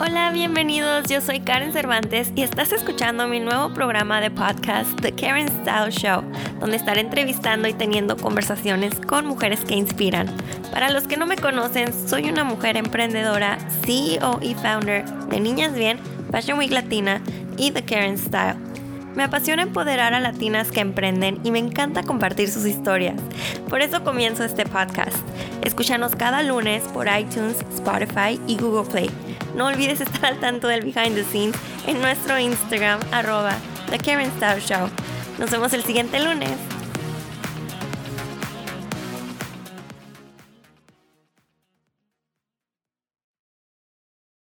Hola, bienvenidos. Yo soy Karen Cervantes y estás escuchando mi nuevo programa de podcast, The Karen Style Show, donde estaré entrevistando y teniendo conversaciones con mujeres que inspiran. Para los que no me conocen, soy una mujer emprendedora, CEO y founder de Niñas Bien, Fashion Week Latina y The Karen Style. Me apasiona empoderar a latinas que emprenden y me encanta compartir sus historias. Por eso comienzo este podcast. Escúchanos cada lunes por iTunes, Spotify y Google Play. No olvides estar al tanto del behind the scenes en nuestro Instagram, arroba The Karen Star Show. Nos vemos el siguiente lunes.